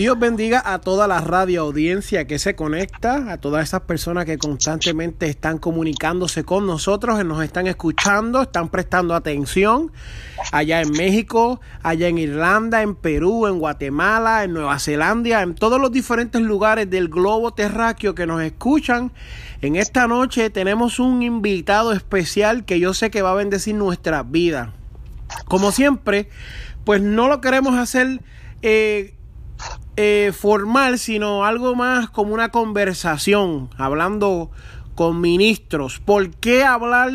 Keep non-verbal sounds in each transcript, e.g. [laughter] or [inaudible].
Dios bendiga a toda la radio audiencia que se conecta, a todas esas personas que constantemente están comunicándose con nosotros, nos están escuchando, están prestando atención allá en México, allá en Irlanda, en Perú, en Guatemala, en Nueva Zelanda, en todos los diferentes lugares del globo terráqueo que nos escuchan. En esta noche tenemos un invitado especial que yo sé que va a bendecir nuestra vida. Como siempre, pues no lo queremos hacer eh, eh, formal, sino algo más como una conversación, hablando con ministros. ¿Por qué hablar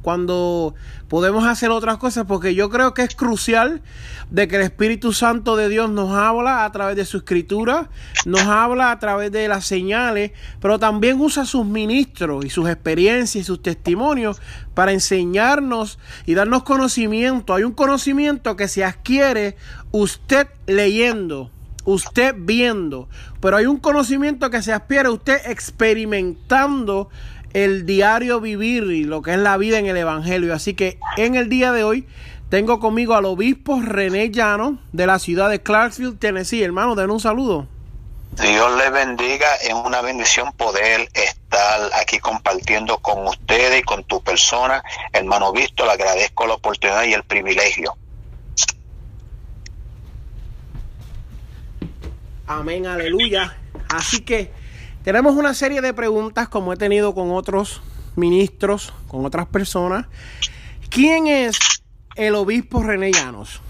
cuando podemos hacer otras cosas? Porque yo creo que es crucial de que el Espíritu Santo de Dios nos habla a través de su escritura, nos habla a través de las señales, pero también usa sus ministros y sus experiencias y sus testimonios para enseñarnos y darnos conocimiento. Hay un conocimiento que se adquiere usted leyendo usted viendo, pero hay un conocimiento que se aspira usted experimentando el diario vivir y lo que es la vida en el Evangelio. Así que en el día de hoy tengo conmigo al obispo René Llano de la ciudad de Clarksville, Tennessee. Hermano, den un saludo. Dios le bendiga, es una bendición poder estar aquí compartiendo con ustedes y con tu persona. Hermano Visto, le agradezco la oportunidad y el privilegio. Amén, aleluya. Así que tenemos una serie de preguntas como he tenido con otros ministros, con otras personas. ¿Quién es el obispo René Llanos?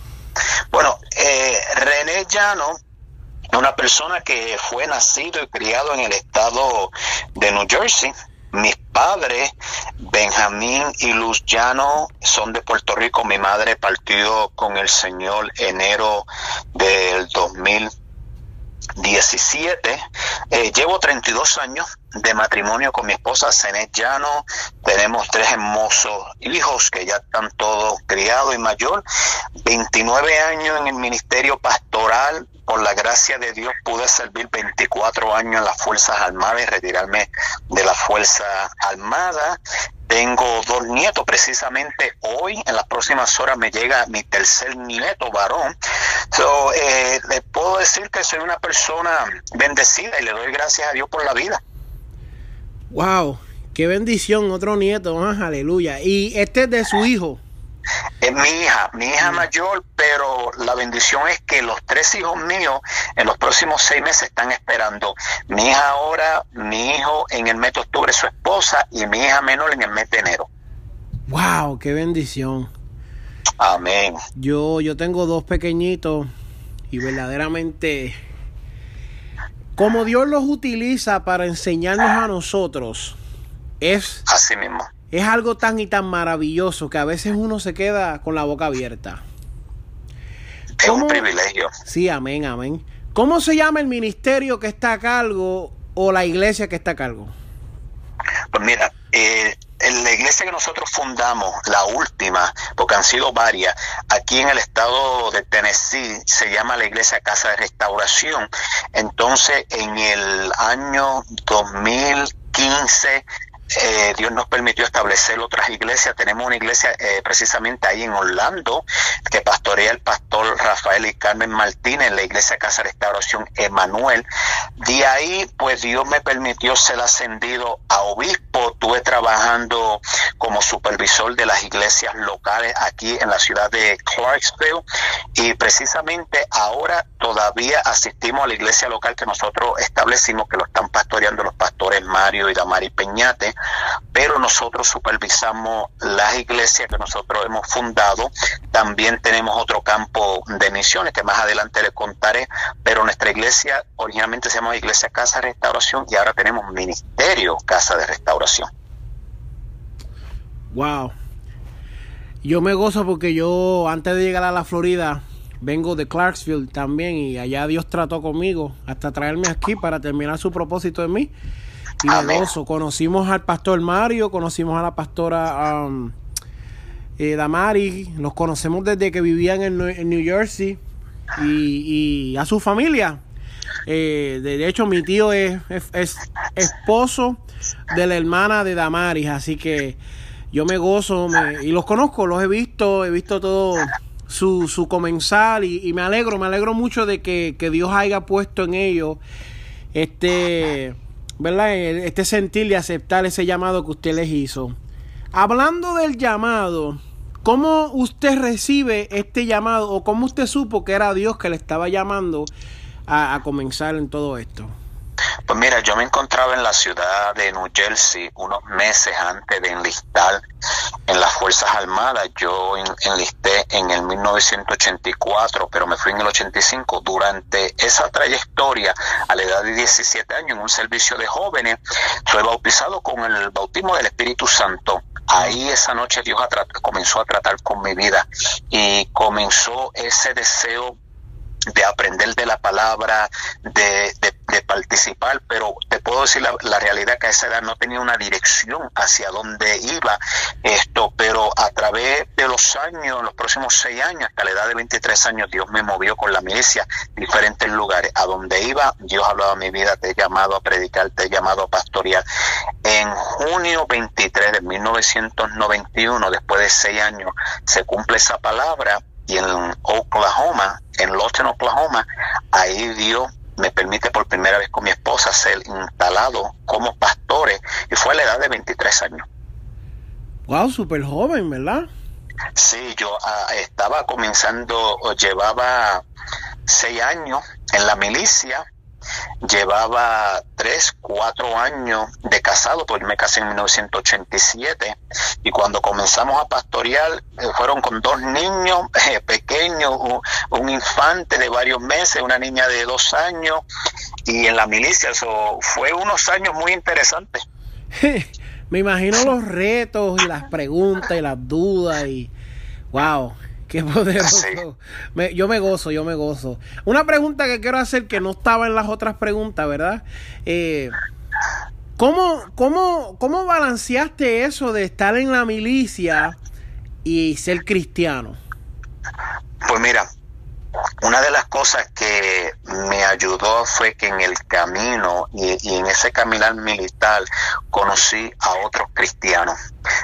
Bueno, eh, René Llanos una persona que fue nacido y criado en el estado de New Jersey. Mis padres, Benjamín y Luz Llano, son de Puerto Rico. Mi madre partió con el Señor enero del 2000 17. Eh, llevo 32 años de matrimonio con mi esposa Zenet Llano. Tenemos tres hermosos hijos que ya están todos criados y mayor. 29 años en el ministerio pastoral. Por la gracia de Dios pude servir 24 años en las Fuerzas Armadas y retirarme de la Fuerza Armada. Tengo dos nietos, precisamente hoy, en las próximas horas me llega mi tercer nieto varón. So, eh, le puedo decir que soy una persona bendecida y le doy gracias a Dios por la vida. Wow, qué bendición, otro nieto más, aleluya. Y este es de su hijo. Es mi hija, mi hija mayor, pero la bendición es que los tres hijos míos en los próximos seis meses están esperando. Mi hija ahora, mi hijo en el mes de octubre, su esposa, y mi hija menor en el mes de enero. ¡Wow! ¡Qué bendición! Amén. Yo, yo tengo dos pequeñitos y verdaderamente como Dios los utiliza para enseñarnos a nosotros es así mismo es algo tan y tan maravilloso que a veces uno se queda con la boca abierta. Es un privilegio. Sí, amén, amén. ¿Cómo se llama el ministerio que está a cargo o la iglesia que está a cargo? Pues mira, eh, en la iglesia que nosotros fundamos, la última, porque han sido varias, aquí en el estado de Tennessee se llama la iglesia Casa de Restauración. Entonces, en el año 2015 eh, Dios nos permitió establecer otras iglesias. Tenemos una iglesia eh, precisamente ahí en Orlando que pastorea el pastor Rafael y Carmen Martínez, en la iglesia Casa Restauración Emanuel. De ahí, pues Dios me permitió ser ascendido a obispo. Estuve trabajando como supervisor de las iglesias locales aquí en la ciudad de Clarksville y precisamente ahora todavía asistimos a la iglesia local que nosotros establecimos, que lo están pastoreando los pastores Mario y Damari Peñate pero nosotros supervisamos las iglesias que nosotros hemos fundado. También tenemos otro campo de misiones que más adelante les contaré, pero nuestra iglesia originalmente se llama Iglesia Casa de Restauración y ahora tenemos Ministerio Casa de Restauración. Wow. Yo me gozo porque yo antes de llegar a la Florida vengo de Clarksville también y allá Dios trató conmigo hasta traerme aquí para terminar su propósito en mí. Me gozo. Conocimos al pastor Mario, conocimos a la pastora um, eh, Damari, los conocemos desde que vivían en, New Jersey y, a su familia. Eh, de hecho, mi tío es, es, esposo de la hermana de Damaris, así que yo me gozo y los conozco, los he visto, he visto todo su, su comensal y, me alegro, me alegro mucho de que, Dios haya puesto en ellos este, ¿verdad? este sentir y aceptar ese llamado que usted les hizo. Hablando del llamado, ¿cómo usted recibe este llamado o cómo usted supo que era Dios que le estaba llamando a comenzar en todo esto? Pues mira, yo me encontraba en la ciudad de New Jersey unos meses antes de enlistar en las Fuerzas Armadas. Yo enlisté en el 1984, pero me fui en el 85. Durante esa trayectoria, a la edad de 17 años, en un servicio de jóvenes, fue bautizado con el bautismo del Espíritu Santo. Ahí esa noche Dios comenzó a tratar con mi vida y comenzó ese deseo de aprender de la palabra, de, de, participar, pero te puedo decir la, realidad que a esa edad no tenía una dirección hacia dónde iba esto, pero a través de los años, los próximos seis años, hasta la edad de 23 años, Dios me movió con la milicia diferentes lugares. A donde iba, Dios hablaba mi vida, te he llamado a predicar, te he llamado a pastorear. En junio 23 de 1991, después de seis años, se cumple esa palabra y en Oklahoma, en Lawton, Oklahoma, ahí Dios me permite por primera vez con mi esposa ser instalado como pastores y fue a la edad de 23 años. Wow, súper joven, ¿verdad? Sí, yo ah, estaba comenzando, llevaba seis años en la milicia llevaba tres, cuatro años de casado, porque me casé en 1987 y cuando comenzamos a pastorear eh, fueron con dos niños [laughs] eh, pequeños, un, infante de varios meses, una niña de dos años y en la milicia, eso fue unos años muy interesantes. [laughs] me imagino los retos y las preguntas y las dudas y wow. Qué poderoso. yo me gozo, yo me gozo. Una pregunta que quiero hacer que no estaba en las otras preguntas, ¿verdad? Eh, ¿cómo, cómo, ¿Cómo balanceaste eso de estar en la milicia y ser cristiano? Pues mira, una de las cosas que me ayudó fue que en el camino y, en ese caminar militar conocí a otros cristianos.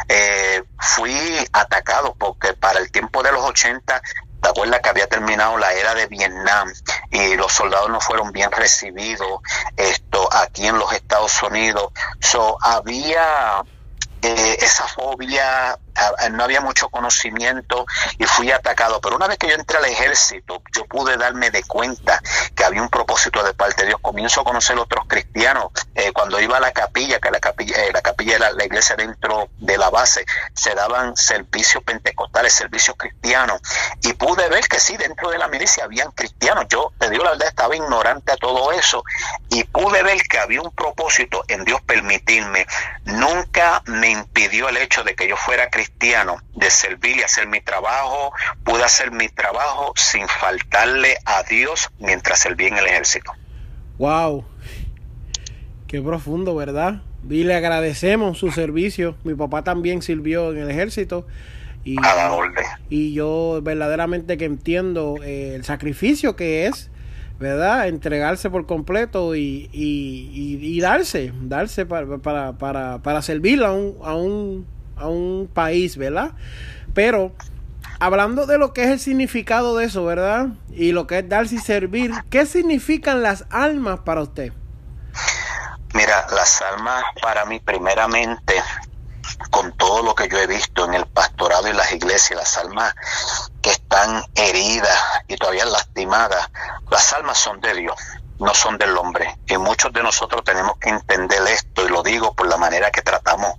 Eh, fui atacado porque para el tiempo de los 80 ¿Te acuerdas que había terminado la era de Vietnam y los soldados no fueron bien recibidos esto aquí en los Estados Unidos? So, había eh, esa fobia no había mucho conocimiento y fui atacado. Pero una vez que yo entré al ejército, yo pude darme de cuenta que había un propósito de parte de Dios. Comienzo a conocer otros cristianos. Eh, cuando iba a la capilla, que la capilla, eh, la capilla era la iglesia dentro de la base, se daban servicios pentecostales, servicios cristianos. Y pude ver que sí, dentro de la milicia habían cristianos. Yo, te digo la verdad, estaba ignorante a todo eso. Y pude ver que había un propósito en Dios permitirme. Nunca me impidió el hecho de que yo fuera cristiano de servir y hacer mi trabajo, pude hacer mi trabajo sin faltarle a Dios mientras serví en el ejército. Wow, qué profundo, ¿verdad? Y le agradecemos su servicio. Mi papá también sirvió en el ejército. Y, y yo verdaderamente que entiendo eh, el sacrificio que es, ¿verdad? Entregarse por completo y, y, darse, darse para, para, para, para servir a un, a un a un país, ¿verdad? Pero hablando de lo que es el significado de eso, ¿verdad? Y lo que es darse y servir, ¿qué significan las almas para usted? Mira, las almas para mí primeramente, con todo lo que yo he visto en el pastorado y las iglesias, las almas que están heridas y todavía lastimadas, las almas son de Dios no son del hombre. Y muchos de nosotros tenemos que entender esto, y lo digo por la manera que tratamos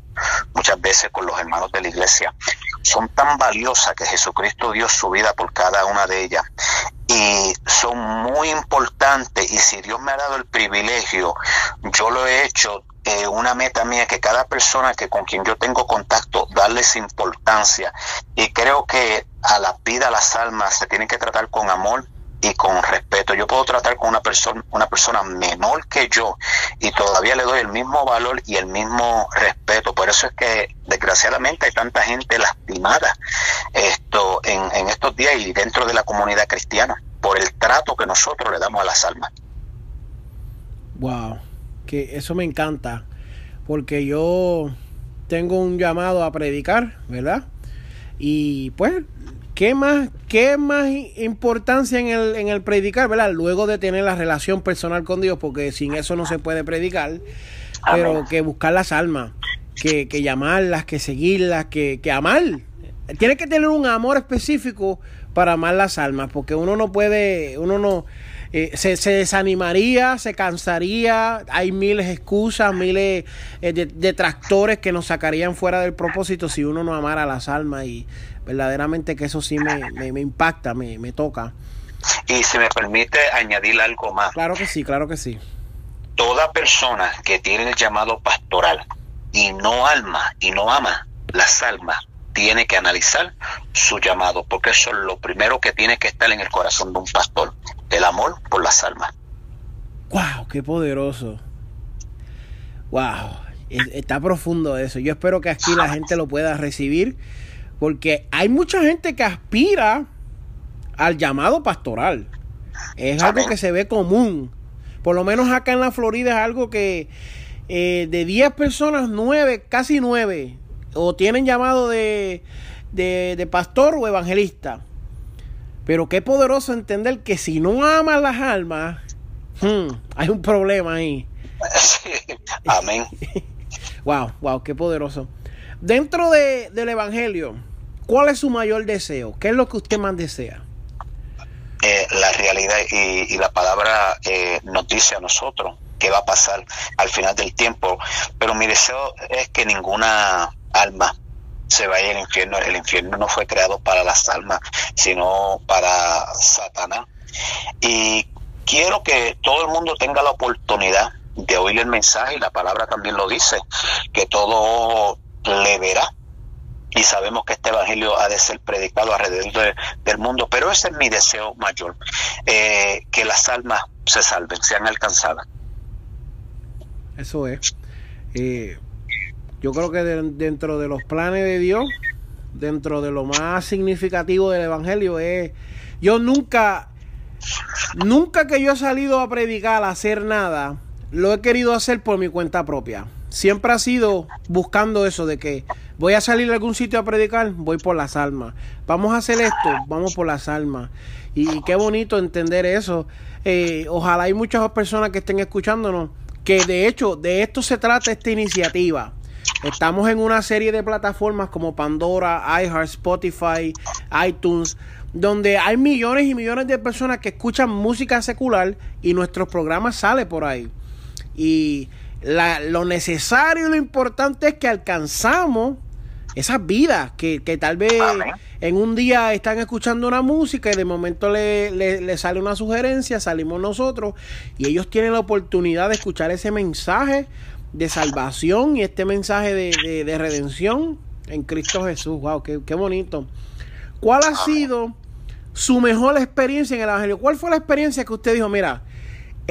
veces con los hermanos de la iglesia, son tan valiosas que Jesucristo dio su vida por cada una de ellas. Y son muy importantes y si Dios me ha dado el privilegio, yo lo he hecho eh, una meta mía que cada persona que con quien yo tengo contacto darles importancia. Y creo que a la vida, a las almas se tienen que tratar con amor y con respeto. Yo puedo tratar con una persona, una persona menor que yo y todavía le doy el mismo valor y el mismo respeto. Por eso es que desgraciadamente hay tanta gente lastimada esto en, en estos días y dentro de la comunidad cristiana por el trato que nosotros le damos a las almas. Wow, que eso me encanta, porque yo tengo un llamado a predicar, ¿verdad? Y pues ¿Qué más, qué más importancia en el, en el predicar, verdad? Luego de tener la relación personal con Dios, porque sin eso no se puede predicar, pero que buscar las almas, que, que llamarlas, que seguirlas, que, que amar. Tiene que tener un amor específico para amar las almas, porque uno no puede, uno no, eh, se, se, desanimaría, se cansaría, hay miles de excusas, miles eh, de detractores que nos sacarían fuera del propósito si uno no amara las almas y verdaderamente que eso sí me, me, impacta, me, me toca. Y si me permite añadir algo más. Claro que sí, claro que sí. Toda persona que tiene el llamado pastoral y no alma y no ama las almas, tiene que analizar su llamado, porque eso es lo primero que tiene que estar en el corazón de un pastor, el amor por las almas. ¡Wow! ¡Qué poderoso! ¡Wow! Está profundo eso. Yo espero que aquí la gente lo pueda recibir porque hay mucha gente que aspira al llamado pastoral. Es algo que se ve común. Por lo menos acá en la Florida es algo que eh, de 10 personas, 9, casi 9, o tienen llamado de, de, pastor o evangelista. Pero qué poderoso entender que si no aman las almas, hmm, hay un problema ahí. Amén. [laughs] wow, wow, qué poderoso. Dentro de, del Evangelio, ¿Cuál es su mayor deseo? ¿Qué es lo que usted más desea? Eh, la realidad y, la palabra eh, nos dice a nosotros qué va a pasar al final del tiempo. Pero mi deseo es que ninguna alma se vaya al infierno. El infierno no fue creado para las almas, sino para Satanás. Y quiero que todo el mundo tenga la oportunidad de oír el mensaje, y la palabra también lo dice, que todo le verá y sabemos que este evangelio ha de ser predicado alrededor del mundo, pero ese es mi deseo mayor, eh, que las almas se salven, sean alcanzadas. Eso es. Eh, yo creo que dentro de los planes de Dios, dentro de lo más significativo del evangelio es, yo nunca, nunca que yo he salido a predicar, a hacer nada, lo he querido hacer por mi cuenta propia. Siempre ha sido buscando eso de que Voy a salir a algún sitio a predicar, voy por las almas. Vamos a hacer esto, vamos por las almas. Y qué bonito entender eso. Eh, ojalá hay muchas personas que estén escuchándonos, que de hecho de esto se trata esta iniciativa. Estamos en una serie de plataformas como Pandora, iHeart, Spotify, iTunes, donde hay millones y millones de personas que escuchan música secular y nuestros programas salen por ahí. Y lo necesario y lo importante es que alcanzamos esas vidas que, tal vez en un día están escuchando una música y de momento le, le, sale una sugerencia, salimos nosotros y ellos tienen la oportunidad de escuchar ese mensaje de salvación y este mensaje de, redención en Cristo Jesús. ¡Wow! Qué, qué bonito! ¿Cuál ha sido su mejor experiencia en el Evangelio? ¿Cuál fue la experiencia que usted dijo, mira,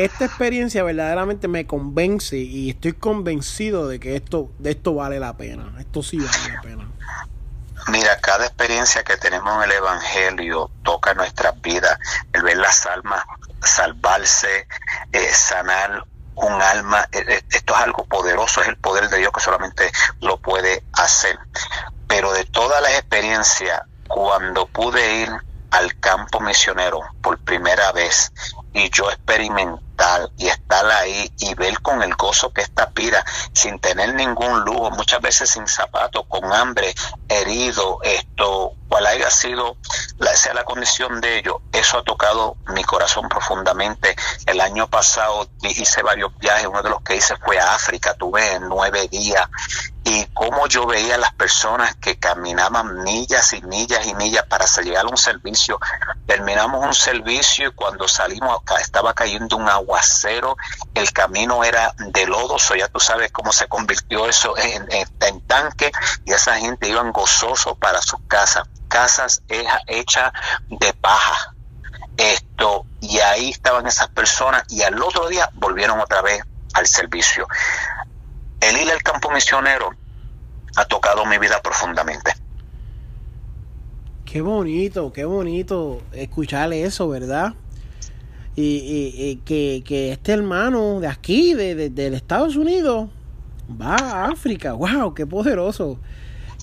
esta experiencia verdaderamente me convence y estoy convencido de que esto, de esto vale la pena. Esto sí vale la pena. Mira, cada experiencia que tenemos en el Evangelio toca nuestras vidas. El ver las almas salvarse, eh, sanar un alma, eh, eh, esto es algo poderoso, es el poder de Dios que solamente lo puede hacer. Pero de todas las experiencias, cuando pude ir al campo misionero por primera vez y yo y estar ahí y ver con el gozo que esta pira, sin tener ningún lujo, muchas veces sin zapatos, con hambre, herido, esto, cual haya sido, la, sea la condición de ellos, eso ha tocado mi corazón profundamente. El año pasado hice varios viajes, uno de los que hice fue a África, tuve nueve días y cómo yo veía las personas que caminaban millas y millas y millas para llegar a un servicio. Terminamos un servicio y cuando salimos estaba cayendo un aguacero, el camino era de lodo, o ya tú sabes cómo se convirtió eso en, tanque y esa gente iban gozosos para sus casas, casas hechas de paja. Esto, y ahí estaban esas personas y al otro día volvieron otra vez al servicio. El ir al campo misionero ha tocado mi vida profundamente. Qué bonito, qué bonito escuchar eso, ¿verdad? Y, que, que, este hermano de aquí, de, de, Estados Unidos, va a África. ¡Wow! ¡Qué poderoso!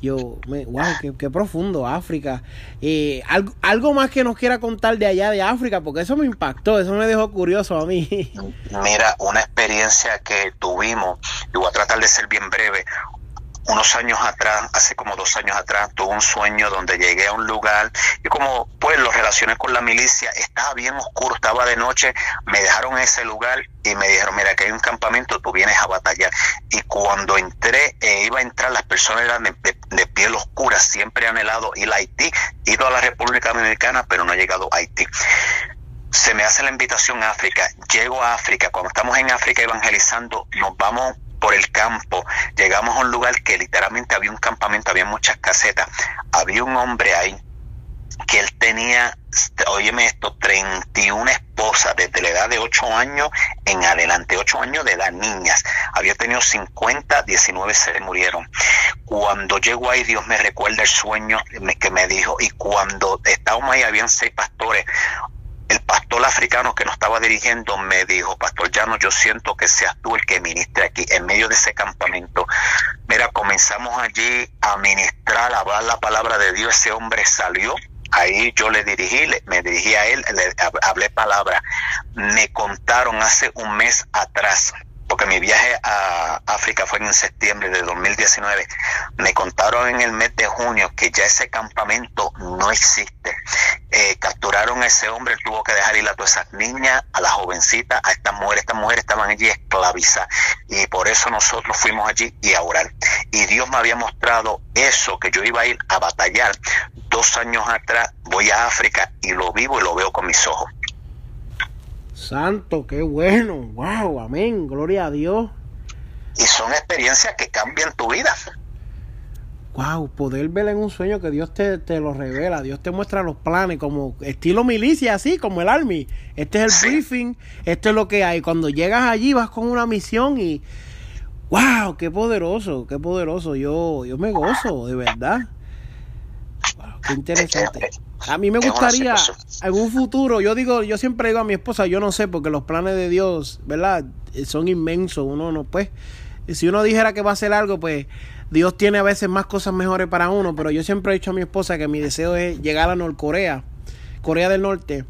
Yo, me, wow, qué, profundo, África. Eh, algo, algo más que nos quiera contar de allá de África, porque eso me impactó, eso me dejó curioso a mí. Mira, una experiencia que tuvimos, y voy a tratar de ser bien breve, unos años atrás, hace como dos años atrás, tuve un sueño donde llegué a un lugar y como pues lo relacioné con la milicia, estaba bien oscuro, estaba de noche, me dejaron en ese lugar y me dijeron, mira, que hay un campamento, tú vienes a batallar. Y cuando entré, eh, iba a entrar, las personas eran de, piel oscura, siempre han helado ir a Haití, ido a la República Dominicana, pero no he llegado a Haití se me hace la invitación a África, llego a África, cuando estamos en África evangelizando, nos vamos por el campo, llegamos a un lugar que literalmente había un campamento, había muchas casetas, había un hombre ahí que él tenía, óyeme esto, 31 esposas desde la edad de 8 años en adelante, 8 años de edad, niñas. Había tenido 50, 19 se murieron. Cuando llegó ahí, Dios me recuerda el sueño que me dijo, y cuando estábamos ahí, habían seis pastores, el pastor africano que nos estaba dirigiendo me dijo, Pastor Llano, yo siento que seas tú el que ministre aquí, en medio de ese campamento. Mira, comenzamos allí a ministrar, a hablar la palabra de Dios. Ese hombre salió, ahí yo le dirigí, me dirigí a él, le hablé palabra. Me contaron hace un mes atrás porque mi viaje a África fue en septiembre de 2019, me contaron en el mes de junio que ya ese campamento no existe. Eh, capturaron a ese hombre, tuvo que dejar ir a todas esas niñas, a las jovencitas, a estas mujeres. Estas mujeres estaban allí esclavizadas y por eso nosotros fuimos allí y a orar. Y Dios me había mostrado eso, que yo iba a ir a batallar. Dos años atrás voy a África y lo vivo y lo veo con mis ojos. Santo, qué bueno. Wow, amén. Gloria a Dios. Y son experiencias que cambian tu vida. Wow, poder ver en un sueño que Dios te, lo revela, Dios te muestra los planes, como estilo milicia, así como el Army. Este es el briefing, esto es lo que hay. Cuando llegas allí vas con una misión y wow, qué poderoso, qué poderoso. Yo, yo me gozo, de verdad. Wow, qué interesante. A mí me gustaría en un futuro, yo digo, yo siempre digo a mi esposa, yo no sé, porque los planes de Dios, ¿verdad? Son inmensos, uno no, pues, si uno dijera que va a hacer algo, pues Dios tiene a veces más cosas mejores para uno, pero yo siempre he dicho a mi esposa que mi deseo es llegar a Norcorea, Corea del Norte,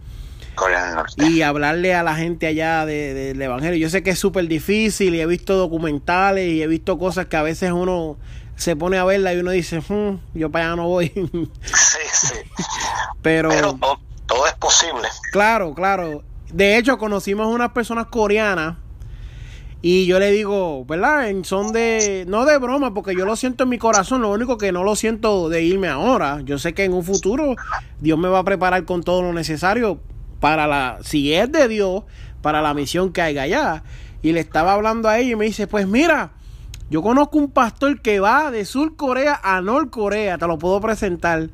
Corea del Norte. y hablarle a la gente allá del Evangelio. Yo sé que es súper difícil y he visto documentales y he visto cosas que a veces uno se pone a verla y uno dice, hmm, yo para allá no voy. [laughs] sí, sí. [laughs] Pero, todo, es posible. Claro, claro. De hecho, conocimos unas personas coreanas y yo le digo, ¿verdad? Son de, no de broma, porque yo lo siento en mi corazón, lo único que no lo siento de irme ahora. Yo sé que en un futuro Dios me va a preparar con todo lo necesario para la, si es de Dios, para la misión que haya allá. Y le estaba hablando a ella y me dice, pues mira, yo conozco un pastor que va de Sur Corea a Norcorea, te lo puedo presentar.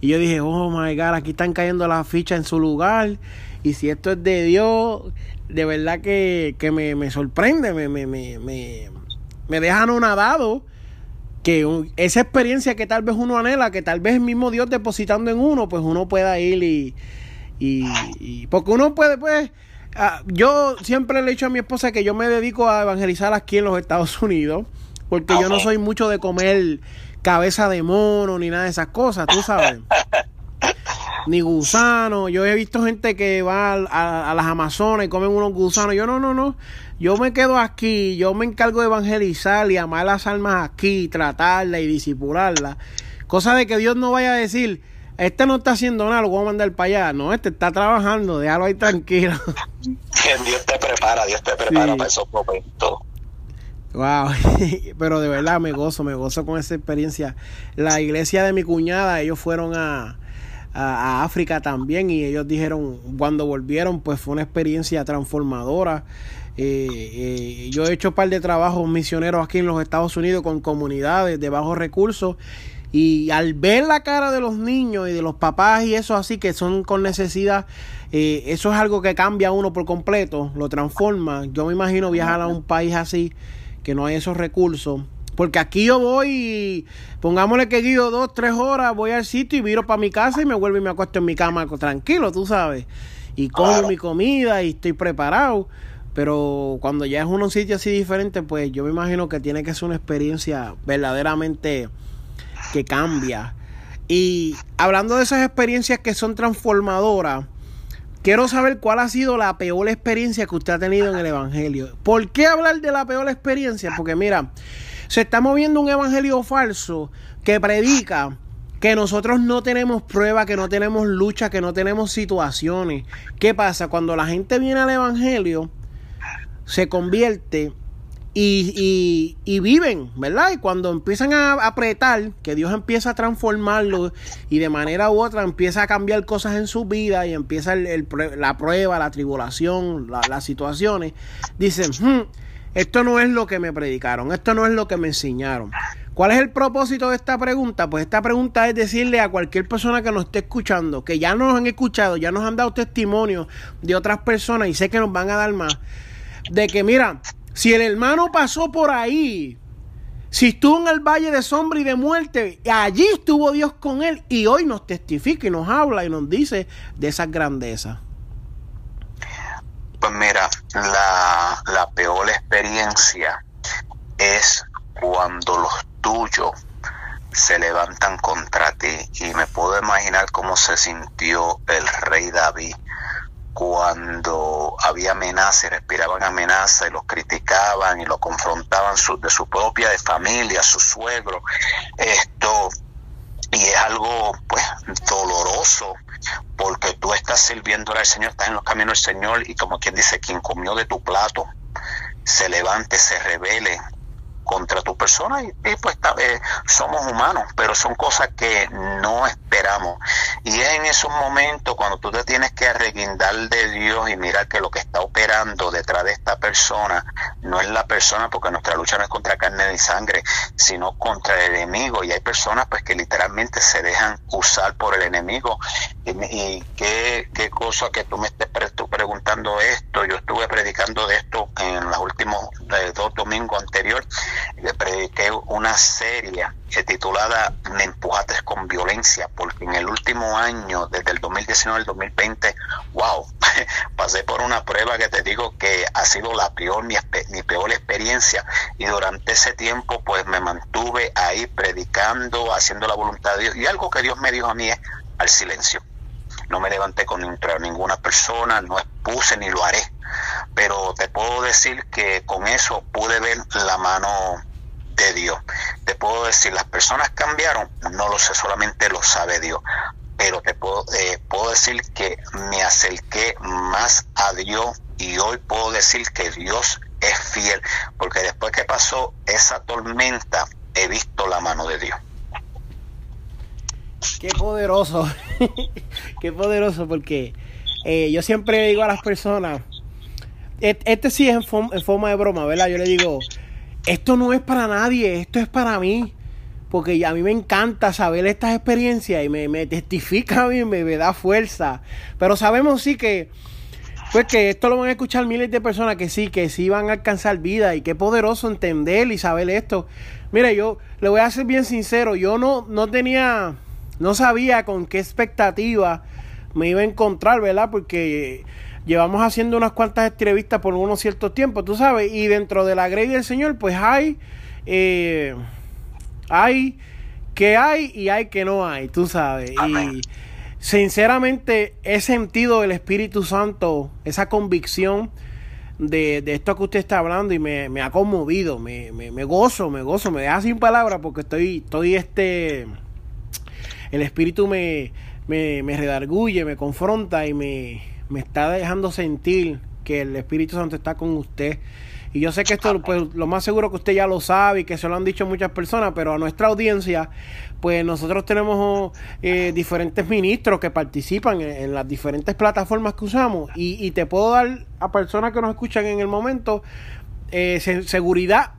Y yo dije, oh my God, aquí están cayendo las fichas en su lugar. Y si esto es de Dios, de verdad que, me, sorprende, me, me, me, me, deja nadado que esa experiencia que tal vez uno anhela, que tal vez el mismo Dios depositando en uno, pues uno pueda ir y, y, porque uno puede, pues, ah, yo siempre le he dicho a mi esposa que yo me dedico a evangelizar aquí en los Estados [laughs] Unidos, porque yo no soy mucho de comer cabeza de mono ni nada de esas cosas, tú sabes. [laughs] ni gusano. Yo he visto gente que va a, las Amazonas y comen unos gusanos. Yo no, no, no. Yo me quedo aquí, yo me encargo de evangelizar y amar las almas aquí, tratarla y disipularla. Cosa de que Dios no vaya a decir, este no está haciendo nada, lo voy a mandar para allá. No, este está trabajando, déjalo ahí tranquilo. Dios te prepara, Dios te prepara para esos momentos. Wow, [laughs] pero de verdad me gozo, me gozo con esa experiencia. La iglesia de mi cuñada, ellos fueron a, a, África también y ellos dijeron, cuando volvieron, pues fue una experiencia transformadora. Eh, eh, yo he hecho un par de trabajos misioneros aquí en los Estados Unidos con comunidades de bajos recursos y al ver la cara de los niños y de los papás y eso así que son con necesidad, eh, eso es algo que cambia a uno por completo, lo transforma. Yo me imagino viajar a un país así que no hay esos recursos. Porque aquí yo voy y pongámosle que guío dos, tres horas, voy al sitio y viro para mi casa y me vuelvo y me acuesto en mi cama tranquilo, tú sabes. Y como mi comida y estoy preparado. Pero cuando ya es un sitio así diferente, pues yo me imagino que tiene que ser una experiencia verdaderamente que cambia. Y hablando de esas experiencias que son transformadoras, Quiero saber cuál ha sido la peor experiencia que usted ha tenido en el Evangelio. ¿Por qué hablar de la peor experiencia? Porque mira, se está moviendo un Evangelio falso que predica que nosotros no tenemos prueba, que no tenemos lucha, que no tenemos situaciones. ¿Qué pasa? Cuando la gente viene al Evangelio, se convierte y, y, viven, ¿verdad? Y cuando empiezan a apretar, que Dios empieza a transformarlo y de manera u otra empieza a cambiar cosas en su vida y empieza la prueba, la tribulación, las situaciones, dicen, hmm, esto no es lo que me predicaron, esto no es lo que me enseñaron. ¿Cuál es el propósito de esta pregunta? Pues esta pregunta es decirle a cualquier persona que nos esté escuchando, que ya nos han escuchado, ya nos han dado testimonio de otras personas y sé que nos van a dar más, de que mira, si el hermano pasó por ahí, si estuvo en el valle de sombra y de muerte, allí estuvo Dios con él y hoy nos testifica y nos habla y nos dice de esas grandezas. Pues mira, la, la peor experiencia es cuando los tuyos se levantan contra ti y me puedo imaginar cómo se sintió el rey David cuando había amenaza y respiraban amenaza y los criticaban y lo confrontaban de su propia de familia, su suegro, esto, y es algo pues doloroso porque tú estás sirviendo al Señor, estás en los caminos del Señor y como quien dice, quien comió de tu plato, se levante, se revele contra tu persona y, pues eh, somos humanos, pero son cosas que no esperamos. Y es en esos momentos cuando tú te tienes que arreguindar de Dios y mirar que lo que está operando detrás de esta persona no es la persona, porque nuestra lucha no es contra carne ni sangre, sino contra el enemigo. Y hay personas pues que literalmente se dejan usar por el enemigo. Y, qué, qué cosa que tú me estés preguntando esto, yo estuve predicando de esto en los últimos dos domingos anteriores le prediqué una serie titulada Me empujaste con violencia, porque en el último año, desde el 2019 al 2020, wow, [laughs] pasé por una prueba que te digo que ha sido la peor, mi, mi peor experiencia, y durante ese tiempo pues me mantuve ahí predicando, haciendo la voluntad de Dios, y algo que Dios me dijo a mí es al silencio. No me levanté contra ninguna persona, no expuse ni lo haré pero te puedo decir que con eso pude ver la mano de Dios. Te puedo decir, las personas cambiaron, no lo sé, solamente lo sabe Dios. Pero te puedo, eh, puedo decir que me acerqué más a Dios y hoy puedo decir que Dios es fiel, porque después que pasó esa tormenta, he visto la mano de Dios. Qué poderoso, [laughs] qué poderoso, porque eh, yo siempre digo a las personas, este sí es en, forma de broma, ¿verdad? Yo le digo, esto no es para nadie, esto es para mí. Porque a mí me encanta saber estas experiencias y me, me testifica a mí, me, da fuerza. Pero sabemos sí que, pues que esto lo van a escuchar miles de personas que sí, que sí van a alcanzar vida y qué poderoso entender y saber esto. Mire, yo le voy a ser bien sincero, yo no, no tenía, no sabía con qué expectativa me iba a encontrar, ¿verdad? Porque llevamos haciendo unas cuantas entrevistas por unos ciertos tiempos, tú sabes, y dentro de la grey del Señor, pues hay, eh, hay que hay y hay que no hay, tú sabes. Y sinceramente he sentido el Espíritu Santo, esa convicción de, de esto que usted está hablando y me, me ha conmovido, me, me, me, gozo, me gozo, me deja sin palabras porque estoy, estoy este, el Espíritu me, me, me redarguye, me confronta y me me está dejando sentir que el Espíritu Santo está con usted. Y yo sé que esto, pues lo más seguro que usted ya lo sabe y que se lo han dicho muchas personas, pero a nuestra audiencia, pues nosotros tenemos eh, diferentes ministros que participan en, las diferentes plataformas que usamos. Y, te puedo dar a personas que nos escuchan en el momento eh, seguridad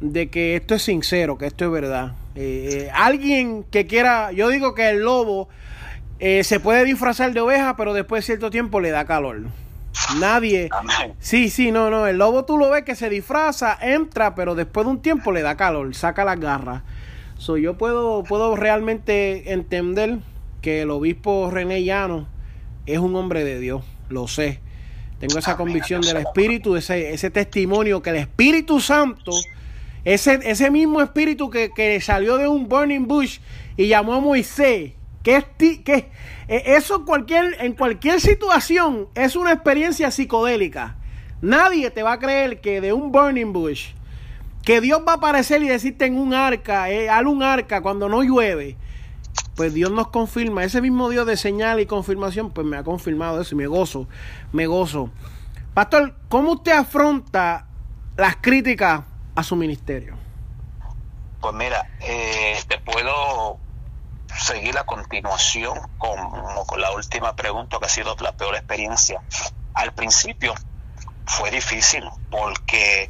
de que esto es sincero, que esto es verdad. Eh, alguien que quiera, yo digo que el lobo se puede disfrazar de oveja, pero después de cierto tiempo le da calor. Nadie. Sí, sí, no, no. El lobo tú lo ves que se disfraza, entra, pero después de un tiempo le da calor, saca las garras. So, yo puedo, puedo realmente entender que el obispo René Llano es un hombre de Dios, lo sé. Tengo esa convicción del Espíritu, ese, ese testimonio que el Espíritu Santo, ese, ese mismo Espíritu que, que salió de un burning bush y llamó a Moisés, que, que eh, eso cualquier, en cualquier situación es una experiencia psicodélica. Nadie te va a creer que de un burning bush, que Dios va a aparecer y decirte en un arca, eh, un arca cuando no llueve. Pues Dios nos confirma, ese mismo Dios de señal y confirmación, pues me ha confirmado eso y me gozo, me gozo. Pastor, ¿cómo usted afronta las críticas a su ministerio? Pues mira, eh, te puedo seguir la continuación con, con la última pregunta que ha sido la peor experiencia. Al principio fue difícil porque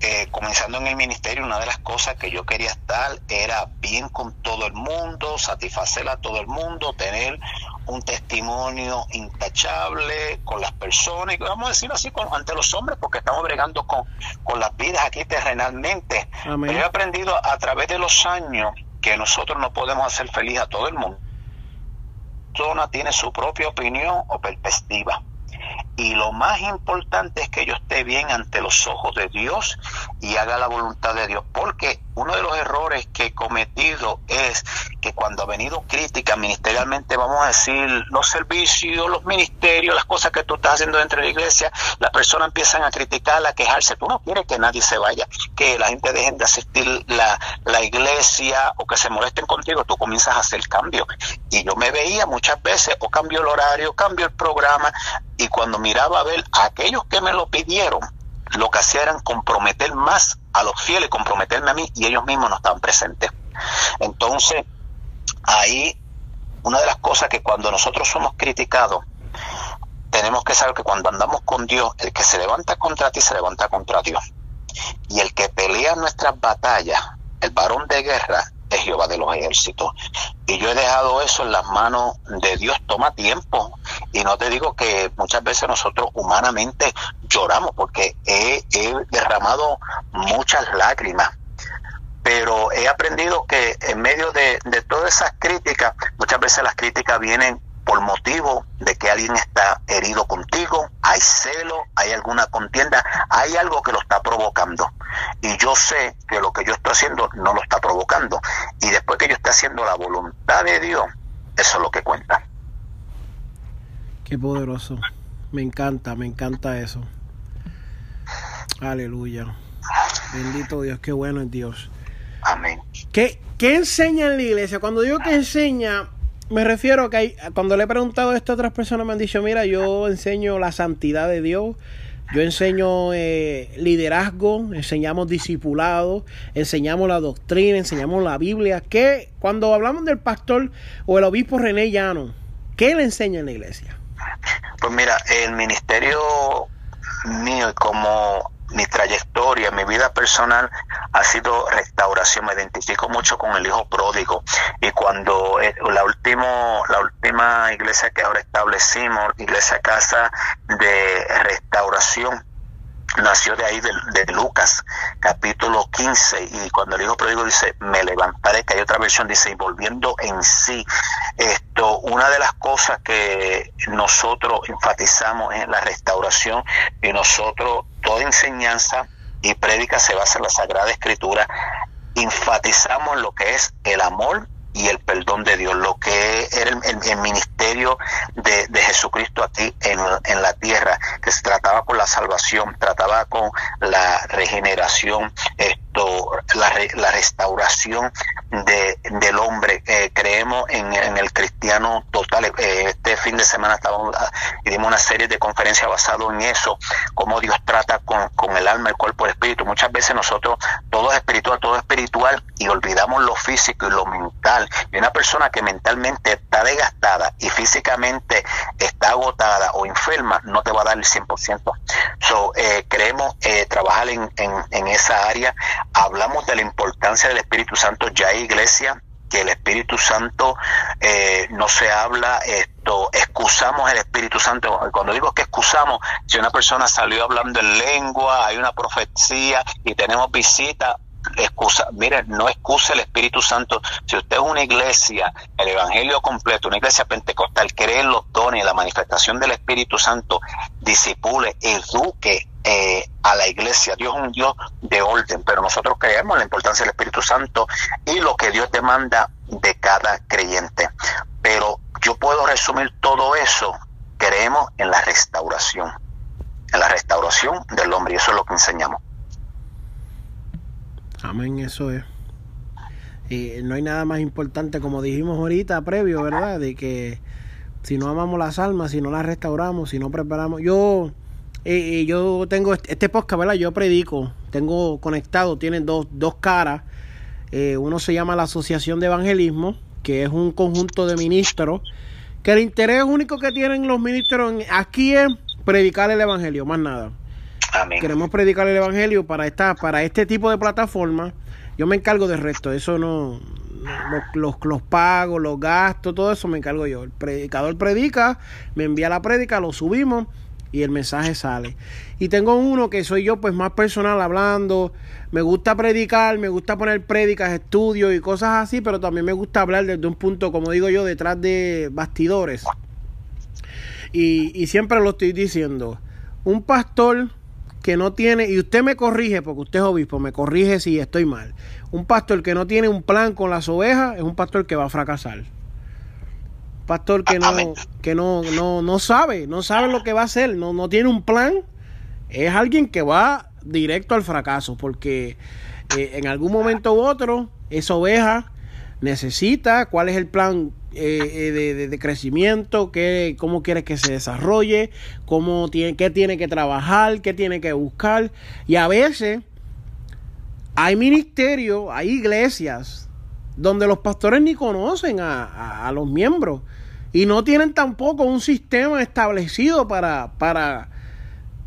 eh, comenzando en el ministerio, una de las cosas que yo quería estar era bien con todo el mundo, satisfacer a todo el mundo, tener un testimonio intachable con las personas, y vamos a decirlo así, con, ante los hombres, porque estamos bregando con, con las vidas aquí terrenalmente. Pero he aprendido a través de los años que nosotros no podemos hacer feliz a todo el mundo. Cada tiene su propia opinión o perspectiva. Y lo más importante es que yo esté bien ante los ojos de Dios y haga la voluntad de Dios. Porque uno de los errores que he cometido es que cuando ha venido crítica ministerialmente, vamos a decir, los servicios, los ministerios, las cosas que tú estás haciendo dentro de la iglesia, las personas empiezan a criticar, a quejarse. Tú no quieres que nadie se vaya, que la gente deje de asistir la, la iglesia o que se molesten contigo, tú comienzas a hacer cambios. Y yo me veía muchas veces, o cambio el horario, cambio el programa, y cuando miraba a ver a aquellos que me lo pidieron, lo que hacían era comprometer más a los fieles, comprometerme a mí y ellos mismos no estaban presentes. Entonces, ahí una de las cosas que cuando nosotros somos criticados, tenemos que saber que cuando andamos con Dios, el que se levanta contra ti se levanta contra Dios. Y el que pelea nuestras batallas, el varón de guerra, es Jehová de los ejércitos. Y yo he dejado eso en las manos de Dios. Toma tiempo. Y no te digo que muchas veces nosotros humanamente lloramos porque he, derramado muchas lágrimas. Pero he aprendido que en medio de, de todas esas críticas, muchas veces las críticas vienen por motivo de que alguien está herido contigo, hay celo, hay alguna contienda, hay algo que lo está provocando. Y yo sé que lo que yo estoy haciendo no lo está provocando. Y después que yo esté haciendo la voluntad de Dios, eso es lo que cuenta. Qué poderoso. Me encanta, me encanta eso. Aleluya. Bendito Dios, qué bueno es Dios. Amén. ¿Qué, ¿Qué enseña en la iglesia? Cuando digo que enseña, me refiero a que hay, cuando le he preguntado esto a otras personas me han dicho, mira, yo enseño la santidad de Dios, yo enseño eh, liderazgo, enseñamos discipulado, enseñamos la doctrina, enseñamos la Biblia. ¿Qué, cuando hablamos del pastor o el obispo René Llano, qué le enseña en la iglesia? Pues mira, el ministerio mío como mi trayectoria, mi vida personal ha sido restauración. Me identifico mucho con el hijo pródigo. Y cuando eh, la, último, la última iglesia que ahora establecimos, iglesia casa de restauración, nació de ahí de, Lucas, capítulo 15, y cuando el hijo pródigo dice, me levantaré, que hay otra versión, dice, y volviendo en sí, esto, una de las cosas que nosotros enfatizamos en la restauración, y nosotros, toda enseñanza y prédica se basa en la Sagrada Escritura, enfatizamos lo que es el amor y el perdón de Dios, lo que era el, ministerio de, Jesucristo aquí en, en, la tierra, que se trataba con la salvación, trataba con la regeneración, la, la restauración de, del hombre. Eh, creemos en, el cristiano total. Eh, este fin de semana estábamos dimos una serie de conferencias basado en eso, cómo Dios trata con, el alma, el cuerpo, el espíritu. Muchas veces nosotros, todo es espiritual, todo es espiritual, y olvidamos lo físico y lo mental. Y una persona que mentalmente está desgastada y físicamente está agotada o enferma, no te va a dar el 100%. So, eh, queremos eh, trabajar en, en, esa área. Hablamos de la importancia del Espíritu Santo. Ya hay iglesia que el Espíritu Santo eh, no se habla esto, excusamos el Espíritu Santo. Cuando digo que excusamos, si una persona salió hablando en lengua, hay una profecía y tenemos visita, excusa, mire, no excuse el Espíritu Santo. Si usted es una iglesia, el Evangelio completo, una iglesia pentecostal, cree en los dones, la manifestación del Espíritu Santo, disipule, eduque eh, a la iglesia. Dios es un Dios de orden, pero nosotros creemos en la importancia del Espíritu Santo y lo que Dios demanda de cada creyente. Pero yo puedo resumir todo eso. Creemos en la restauración, en la restauración del hombre y eso es lo que enseñamos. Amén, eso es. Y no hay nada más importante, como dijimos ahorita, previo, ¿verdad? De que si no amamos las almas, si no las restauramos, si no preparamos. Yo, eh, eh, yo tengo este, este, podcast, ¿verdad? Yo predico, tengo conectado, tienen dos, dos caras. Eh, uno se llama la Asociación de Evangelismo, que es un conjunto de ministros, que el interés único que tienen los ministros aquí es predicar el Evangelio, más nada. Queremos predicar el evangelio para esta, para este tipo de plataforma. Yo me encargo del resto, eso no, los, los, pagos, los gastos, todo eso me encargo yo. El predicador predica, me envía la prédica, lo subimos y el mensaje sale. Y tengo uno que soy yo, pues más personal hablando. Me gusta predicar, me gusta poner prédicas, estudios y cosas así, pero también me gusta hablar desde un punto, como digo yo, detrás de bastidores. Y, y siempre lo estoy diciendo. Un pastor que no tiene, y usted me corrige, porque usted es obispo, me corrige si estoy mal. Un pastor que no tiene un plan con las ovejas es un pastor que va a fracasar. Pastor que no, que no, no, no sabe, no sabe lo que va a hacer, no, no tiene un plan, es alguien que va directo al fracaso, porque eh, en algún momento u otro, esa oveja necesita, cuál es el plan eh, eh, de, crecimiento, qué, cómo quieres que se desarrolle, cómo tiene, qué tiene que trabajar, qué tiene que buscar. Y a veces hay ministerios, hay iglesias donde los pastores ni conocen a, a los miembros y no tienen tampoco un sistema establecido para, para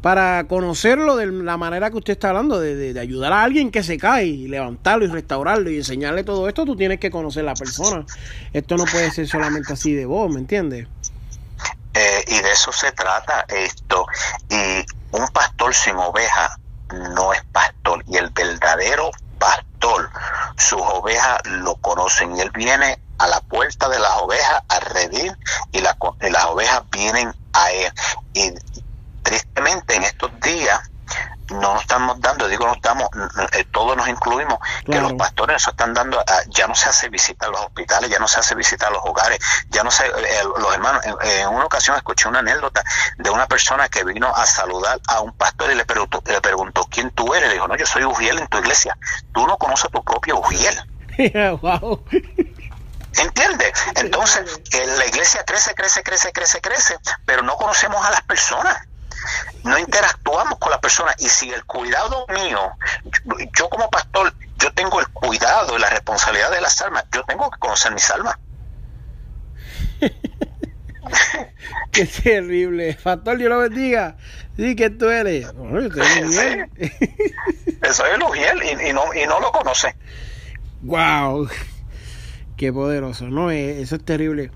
para conocerlo de la manera que usted está hablando, de, ayudar a alguien que se cae y levantarlo y restaurarlo y enseñarle todo esto, tú tienes que conocer la persona. Esto no puede ser solamente así de vos, ¿me entiendes? Eh, y de eso se trata esto. Y un pastor sin oveja no es pastor. Y el verdadero pastor, sus ovejas lo conocen. Y él viene a la puerta de las ovejas a redir y, la, y las ovejas vienen a él. Y tristemente en estos días no nos estamos dando, digo no estamos, eh, todos nos incluimos, que los pastores se están dando, ya no se hace visita a los hospitales, ya no se hace visita a los hogares, ya no se, eh, los hermanos, en, una ocasión escuché una anécdota de una persona que vino a saludar a un pastor y le preguntó, le preguntó quién tú eres, le dijo, no, yo soy Ujiel en tu iglesia, tú no conoces a tu propio Ujiel. wow. ¿Entiendes? Entonces, la iglesia crece, crece, crece, crece, crece, pero no conocemos a las personas no interactuamos con la persona y si el cuidado mío, yo, como pastor, yo tengo el cuidado y la responsabilidad de las almas, yo tengo que conocer mis almas. [laughs] Qué terrible. Pastor, Dios lo bendiga. Sí, que tú eres. Eso es Lugiel y, y, no, y no lo conoce. Wow. Qué poderoso. No, eh, eso es terrible.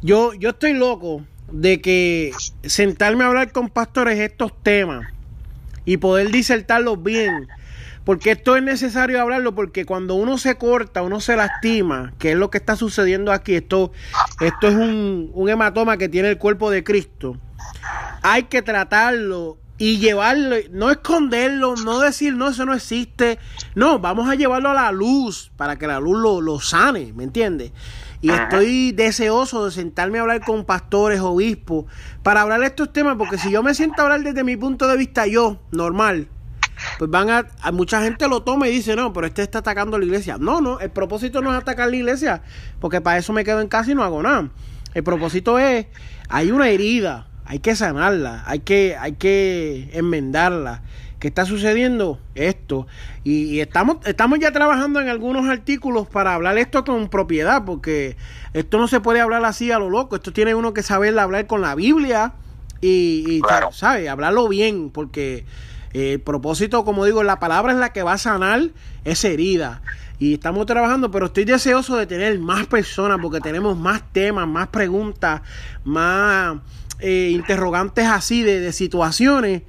Yo, yo estoy loco de que sentarme a hablar con pastores estos temas y poder disertarlos bien. Porque esto es necesario hablarlo porque cuando uno se corta, uno se lastima, que es lo que está sucediendo aquí, esto, esto es un, un hematoma que tiene el cuerpo de Cristo. Hay que tratarlo y llevarlo, no esconderlo, no decir, no, eso no existe. No, vamos a llevarlo a la luz para que la luz lo, lo sane, ¿me entiendes? Y estoy deseoso de sentarme a hablar con pastores, obispos, para hablar de estos temas, porque si yo me siento a hablar desde mi punto de vista, yo, normal, pues van a, mucha gente lo toma y dice, no, pero este está atacando la iglesia. No, no, el propósito no es atacar la iglesia, porque para eso me quedo en casa y no hago nada. El propósito es, hay una herida, hay que sanarla, hay que, hay que enmendarla. ¿Qué está sucediendo? Esto. Y, estamos, estamos ya trabajando en algunos artículos para hablar esto con propiedad, porque esto no se puede hablar así a lo loco. Esto tiene uno que saber hablar con la Biblia y, y ¿sabe? Hablarlo bien, porque eh, el propósito, como digo, la palabra es la que va a sanar esa herida. Y estamos trabajando, pero estoy deseoso de tener más personas porque tenemos más temas, más preguntas, más eh, interrogantes así de, de situaciones